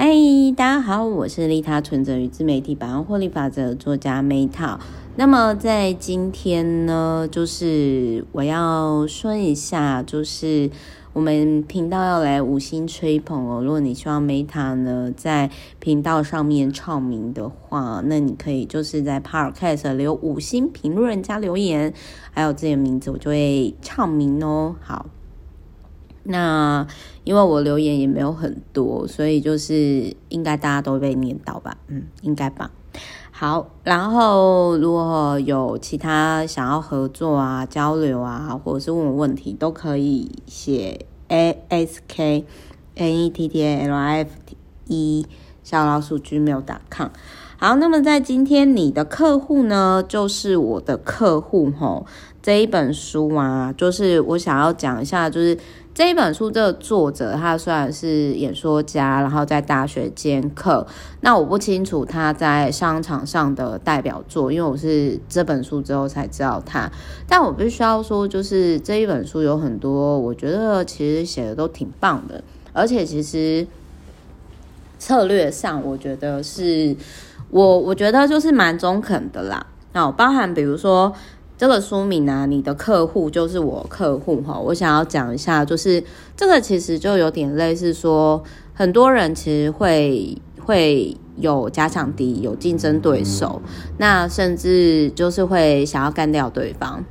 嗨，大家好，我是利他存折与自媒体百万获利法则作家 Meta。那么在今天呢，就是我要说一下，就是我们频道要来五星吹捧哦。如果你希望 Meta 呢在频道上面唱名的话，那你可以就是在 Podcast 留五星评论加留言，还有自己的名字，我就会唱名哦。好。那因为我留言也没有很多，所以就是应该大家都被念到吧？嗯，应该吧。好，然后如果有其他想要合作啊、交流啊，或者是问我问题，都可以写 a s k n e t t a l i f t e 小老鼠 gmail.com。好，那么在今天你的客户呢，就是我的客户吼。这一本书啊，就是我想要讲一下，就是。这一本书，的作者他虽然是演说家，然后在大学兼课，那我不清楚他在商场上的代表作，因为我是这本书之后才知道他。但我必须要说，就是这一本书有很多，我觉得其实写的都挺棒的，而且其实策略上，我觉得是我我觉得就是蛮中肯的啦。那包含比如说。这个书名啊，你的客户就是我客户哈。我想要讲一下，就是这个其实就有点类似说，很多人其实会会有假想敌，有竞争对手，那甚至就是会想要干掉对方。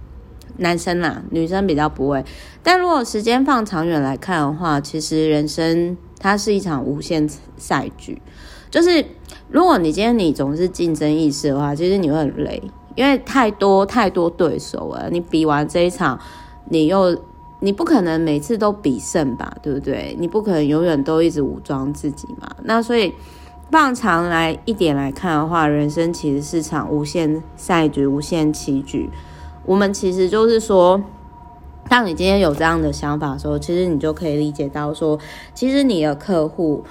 男生啦，女生比较不会。但如果时间放长远来看的话，其实人生它是一场无限赛局。就是如果你今天你总是竞争意识的话，其实你会很累。因为太多太多对手了，你比完这一场，你又你不可能每次都比胜吧，对不对？你不可能永远都一直武装自己嘛。那所以放长来一点来看的话，人生其实是场无限赛局、无限棋局。我们其实就是说，当你今天有这样的想法的时候，其实你就可以理解到说，其实你的客户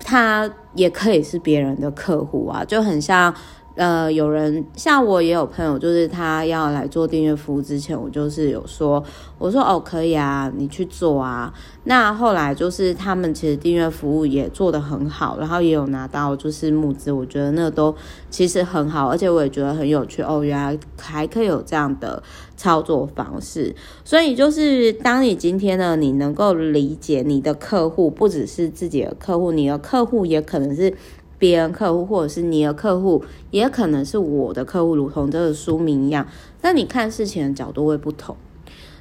他也可以是别人的客户啊，就很像。呃，有人像我也有朋友，就是他要来做订阅服务之前，我就是有说，我说哦，可以啊，你去做啊。那后来就是他们其实订阅服务也做得很好，然后也有拿到就是募资，我觉得那都其实很好，而且我也觉得很有趣哦，原来还可以有这样的操作方式。所以就是当你今天呢，你能够理解你的客户不只是自己的客户，你的客户也可能是。别人客户或者是你的客户，也可能是我的客户，如同这个书名一样。那你看事情的角度会不同。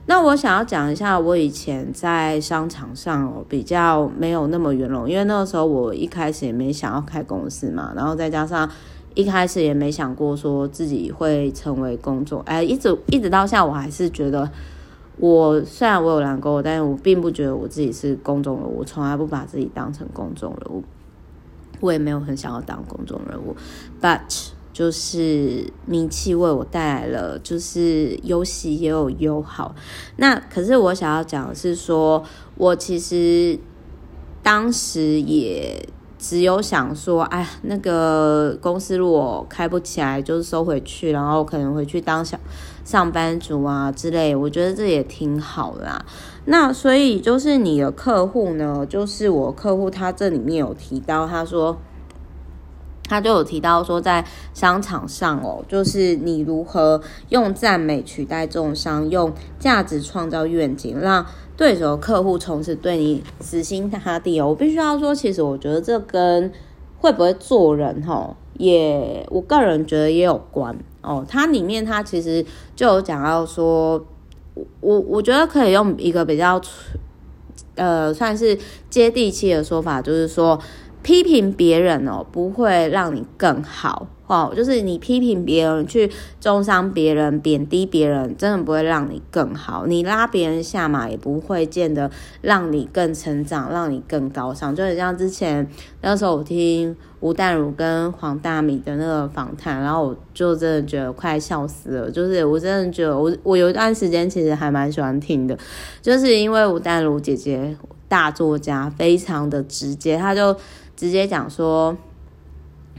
那我想要讲一下，我以前在商场上哦，比较没有那么圆融，因为那个时候我一开始也没想要开公司嘛，然后再加上一开始也没想过说自己会成为公众，哎，一直一直到现在，我还是觉得我虽然我有蓝勾，但是我并不觉得我自己是公众人物，从来不把自己当成公众人物。我也没有很想要当公众人物，but 就是名气为我带来了，就是有喜也有忧好。那可是我想要讲的是说，我其实当时也只有想说，哎，那个公司如果开不起来，就是收回去，然后可能回去当小上班族啊之类。我觉得这也挺好啦。那所以就是你的客户呢，就是我客户，他这里面有提到，他说他就有提到说，在商场上哦，就是你如何用赞美取代重伤，用价值创造愿景，让对手客户从此对你死心塌地哦。我必须要说，其实我觉得这跟会不会做人哦，也我个人觉得也有关哦。它里面它其实就有讲到说。我我觉得可以用一个比较，呃，算是接地气的说法，就是说，批评别人哦，不会让你更好。哦，就是你批评别人，去中伤别人，贬低别人，真的不会让你更好。你拉别人下马，也不会见得让你更成长，让你更高尚。就很像之前那时候，我听吴淡如跟黄大米的那个访谈，然后我就真的觉得快笑死了。就是我真的觉得我，我我有一段时间其实还蛮喜欢听的，就是因为吴淡如姐姐大作家，非常的直接，她就直接讲说。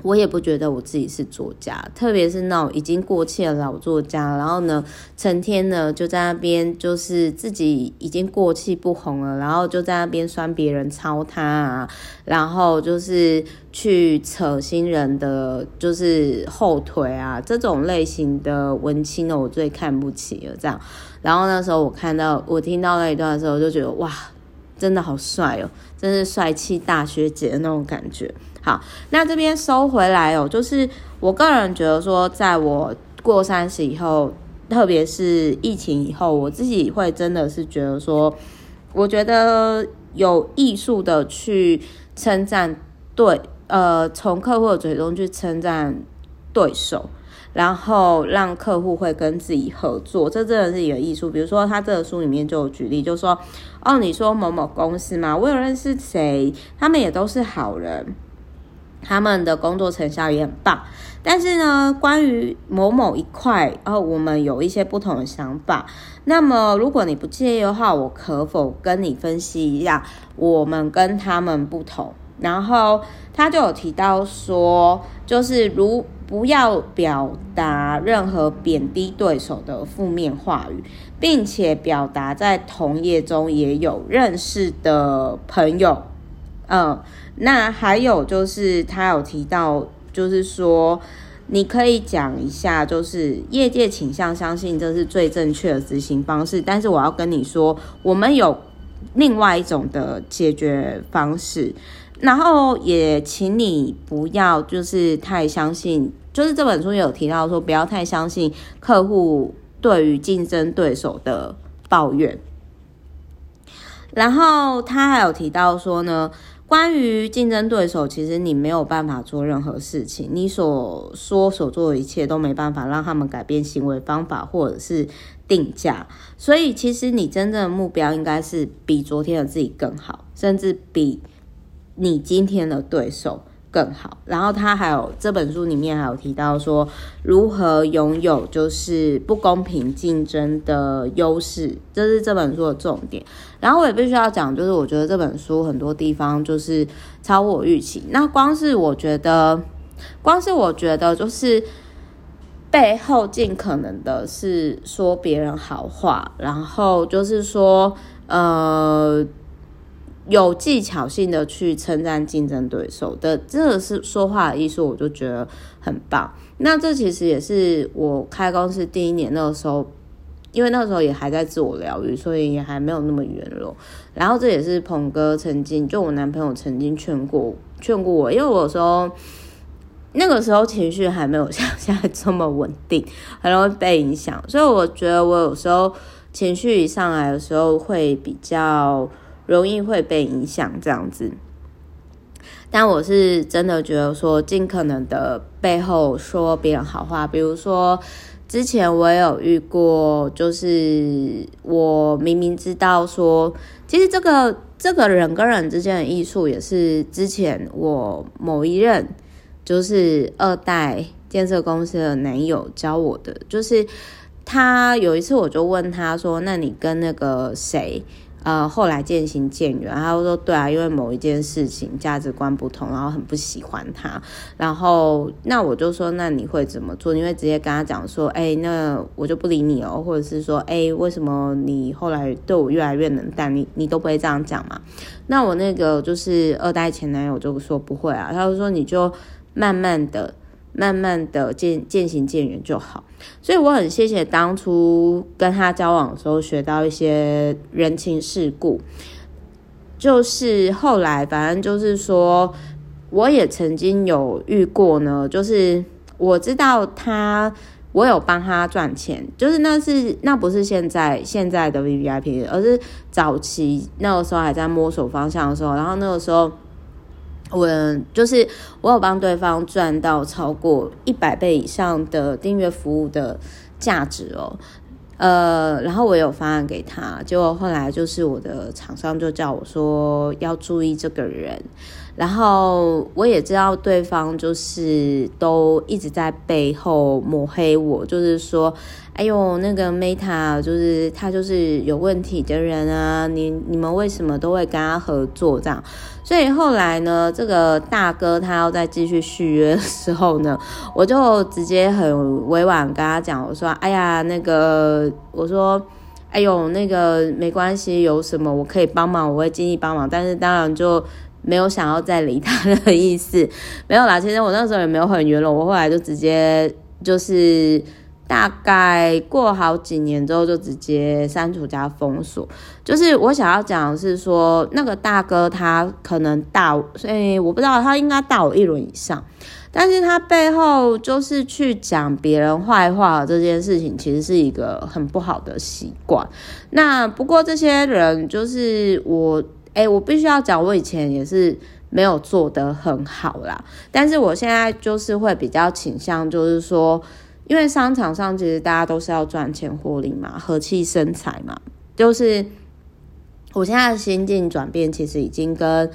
我也不觉得我自己是作家，特别是那种已经过气的老作家，然后呢，成天呢就在那边，就是自己已经过气不红了，然后就在那边酸别人抄他啊，然后就是去扯新人的，就是后腿啊，这种类型的文青呢，我最看不起了。这样，然后那时候我看到我听到那一段的时候，就觉得哇，真的好帅哦，真是帅气大学姐的那种感觉。好，那这边收回来哦，就是我个人觉得说，在我过三十以后，特别是疫情以后，我自己会真的是觉得说，我觉得有艺术的去称赞对，呃，从客户的嘴中去称赞对手，然后让客户会跟自己合作，这真的是一个艺术。比如说，他这个书里面就有举例，就说，哦，你说某某公司嘛，我有认识谁，他们也都是好人。他们的工作成效也很棒，但是呢，关于某某一块，哦，我们有一些不同的想法。那么，如果你不介意的话，我可否跟你分析一下我们跟他们不同？然后他就有提到说，就是如不要表达任何贬低对手的负面话语，并且表达在同业中也有认识的朋友。嗯，那还有就是他有提到，就是说你可以讲一下，就是业界倾向相信这是最正确的执行方式，但是我要跟你说，我们有另外一种的解决方式，然后也请你不要就是太相信，就是这本书有提到说不要太相信客户对于竞争对手的抱怨，然后他还有提到说呢。关于竞争对手，其实你没有办法做任何事情，你所说所做的一切都没办法让他们改变行为方法或者是定价，所以其实你真正的目标应该是比昨天的自己更好，甚至比你今天的对手更好，然后他还有这本书里面还有提到说如何拥有就是不公平竞争的优势，这是这本书的重点。然后我也必须要讲，就是我觉得这本书很多地方就是超我预期。那光是我觉得，光是我觉得就是背后尽可能的是说别人好话，然后就是说呃。有技巧性的去称赞竞争对手的，这个是说话的艺术，我就觉得很棒。那这其实也是我开公司第一年那个时候，因为那个时候也还在自我疗愈，所以也还没有那么圆融。然后这也是鹏哥曾经，就我男朋友曾经劝过 劝过我，因为我说那个时候情绪还没有像现在这么稳定，很容易被影响。所以我觉得我有时候情绪一上来的时候会比较。容易会被影响这样子，但我是真的觉得说，尽可能的背后说别人好话。比如说，之前我有遇过，就是我明明知道说，其实这个这个人跟人之间的艺术，也是之前我某一任就是二代建设公司的男友教我的。就是他有一次，我就问他说：“那你跟那个谁？”呃，后来渐行渐远。他就说：“对啊，因为某一件事情价值观不同，然后很不喜欢他。然后那我就说，那你会怎么做？你会直接跟他讲说，哎，那我就不理你哦，或者是说，哎，为什么你后来对我越来越冷淡？你你都不会这样讲嘛？那我那个就是二代前男友就说不会啊，他就说你就慢慢的。”慢慢的渐渐行渐远就好，所以我很谢谢当初跟他交往的时候学到一些人情世故，就是后来反正就是说，我也曾经有遇过呢，就是我知道他，我有帮他赚钱，就是那是那不是现在现在的 VVIP，而是早期那个时候还在摸索方向的时候，然后那个时候。我就是我有帮对方赚到超过一百倍以上的订阅服务的价值哦，呃，然后我有方案给他，结果后来就是我的厂商就叫我说要注意这个人，然后我也知道对方就是都一直在背后抹黑我，就是说，哎呦，那个 Meta 就是他就是有问题的人啊，你你们为什么都会跟他合作这样？所以后来呢，这个大哥他要再继续续约的时候呢，我就直接很委婉跟他讲，我说，哎呀，那个，我说，哎呦，那个没关系，有什么我可以帮忙，我会尽力帮忙，但是当然就没有想要再理他的意思，没有啦。其实我那时候也没有很圆了，我后来就直接就是。大概过好几年之后，就直接删除加封锁。就是我想要讲的是说，那个大哥他可能大，所以我不知道他应该大我一轮以上，但是他背后就是去讲别人坏话这件事情，其实是一个很不好的习惯。那不过这些人就是我，哎，我必须要讲，我以前也是没有做得很好啦，但是我现在就是会比较倾向，就是说。因为商场上其实大家都是要赚钱获利嘛，和气生财嘛。就是我现在的心境转变，其实已经跟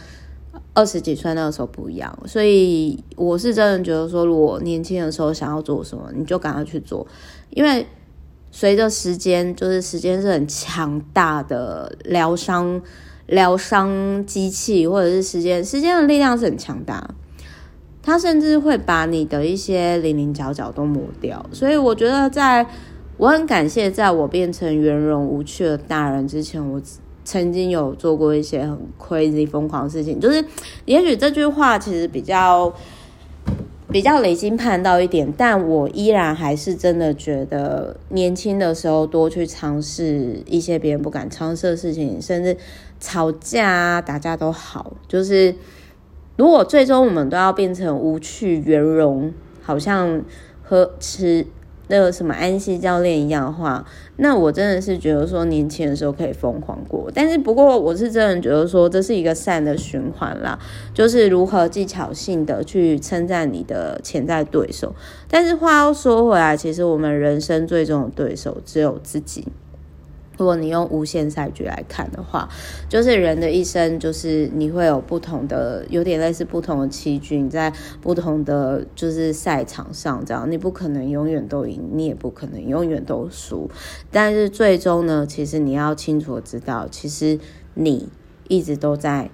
二十几岁那个时候不一样。所以我是真的觉得说，如果年轻的时候想要做什么，你就赶快去做。因为随着时间，就是时间是很强大的疗伤疗伤机器，或者是时间，时间的力量是很强大。它甚至会把你的一些零零角角都抹掉，所以我觉得，在我很感谢，在我变成圆融无趣的大人之前，我曾经有做过一些很 crazy 疯狂的事情。就是，也许这句话其实比较比较雷经叛道一点，但我依然还是真的觉得，年轻的时候多去尝试一些别人不敢尝试的事情，甚至吵架啊、打架都好，就是。如果最终我们都要变成无趣圆融，好像和吃那个什么安西教练一样的话，那我真的是觉得说年轻的时候可以疯狂过。但是不过我是真的觉得说这是一个善的循环啦，就是如何技巧性的去称赞你的潜在对手。但是话又说回来，其实我们人生最终的对手只有自己。如果你用无限赛局来看的话，就是人的一生，就是你会有不同的，有点类似不同的棋局，你在不同的就是赛场上这样，你不可能永远都赢，你也不可能永远都输。但是最终呢，其实你要清楚知道，其实你一直都在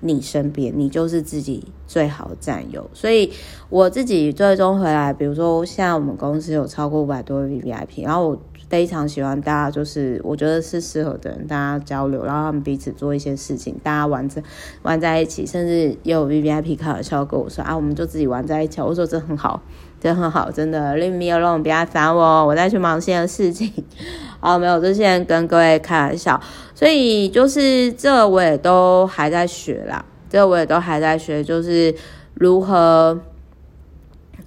你身边，你就是自己最好的战友。所以我自己最终回来，比如说现在我们公司有超过五百多位 VVIP，然后我。非常喜欢大家，就是我觉得是适合的人，大家交流，然后他们彼此做一些事情，大家玩在玩在一起，甚至也有 VVIP 开玩笑跟我说啊，我们就自己玩在一起。我说这很好，这很好，真的 Leave me alone，不要烦我，我再去忙现的事情。好，没有，这些人跟各位开玩笑，所以就是这我也都还在学啦，这我也都还在学，就是如何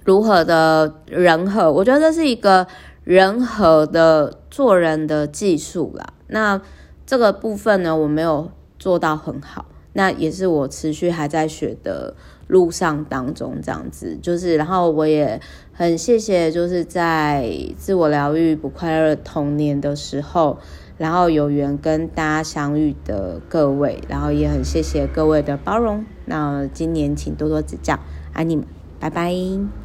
如何的人和，我觉得这是一个。人和的做人的技术啦，那这个部分呢，我没有做到很好，那也是我持续还在学的路上当中，这样子。就是，然后我也很谢谢，就是在自我疗愈不快乐童年的时候，然后有缘跟大家相遇的各位，然后也很谢谢各位的包容，那今年请多多指教，爱你们，拜拜。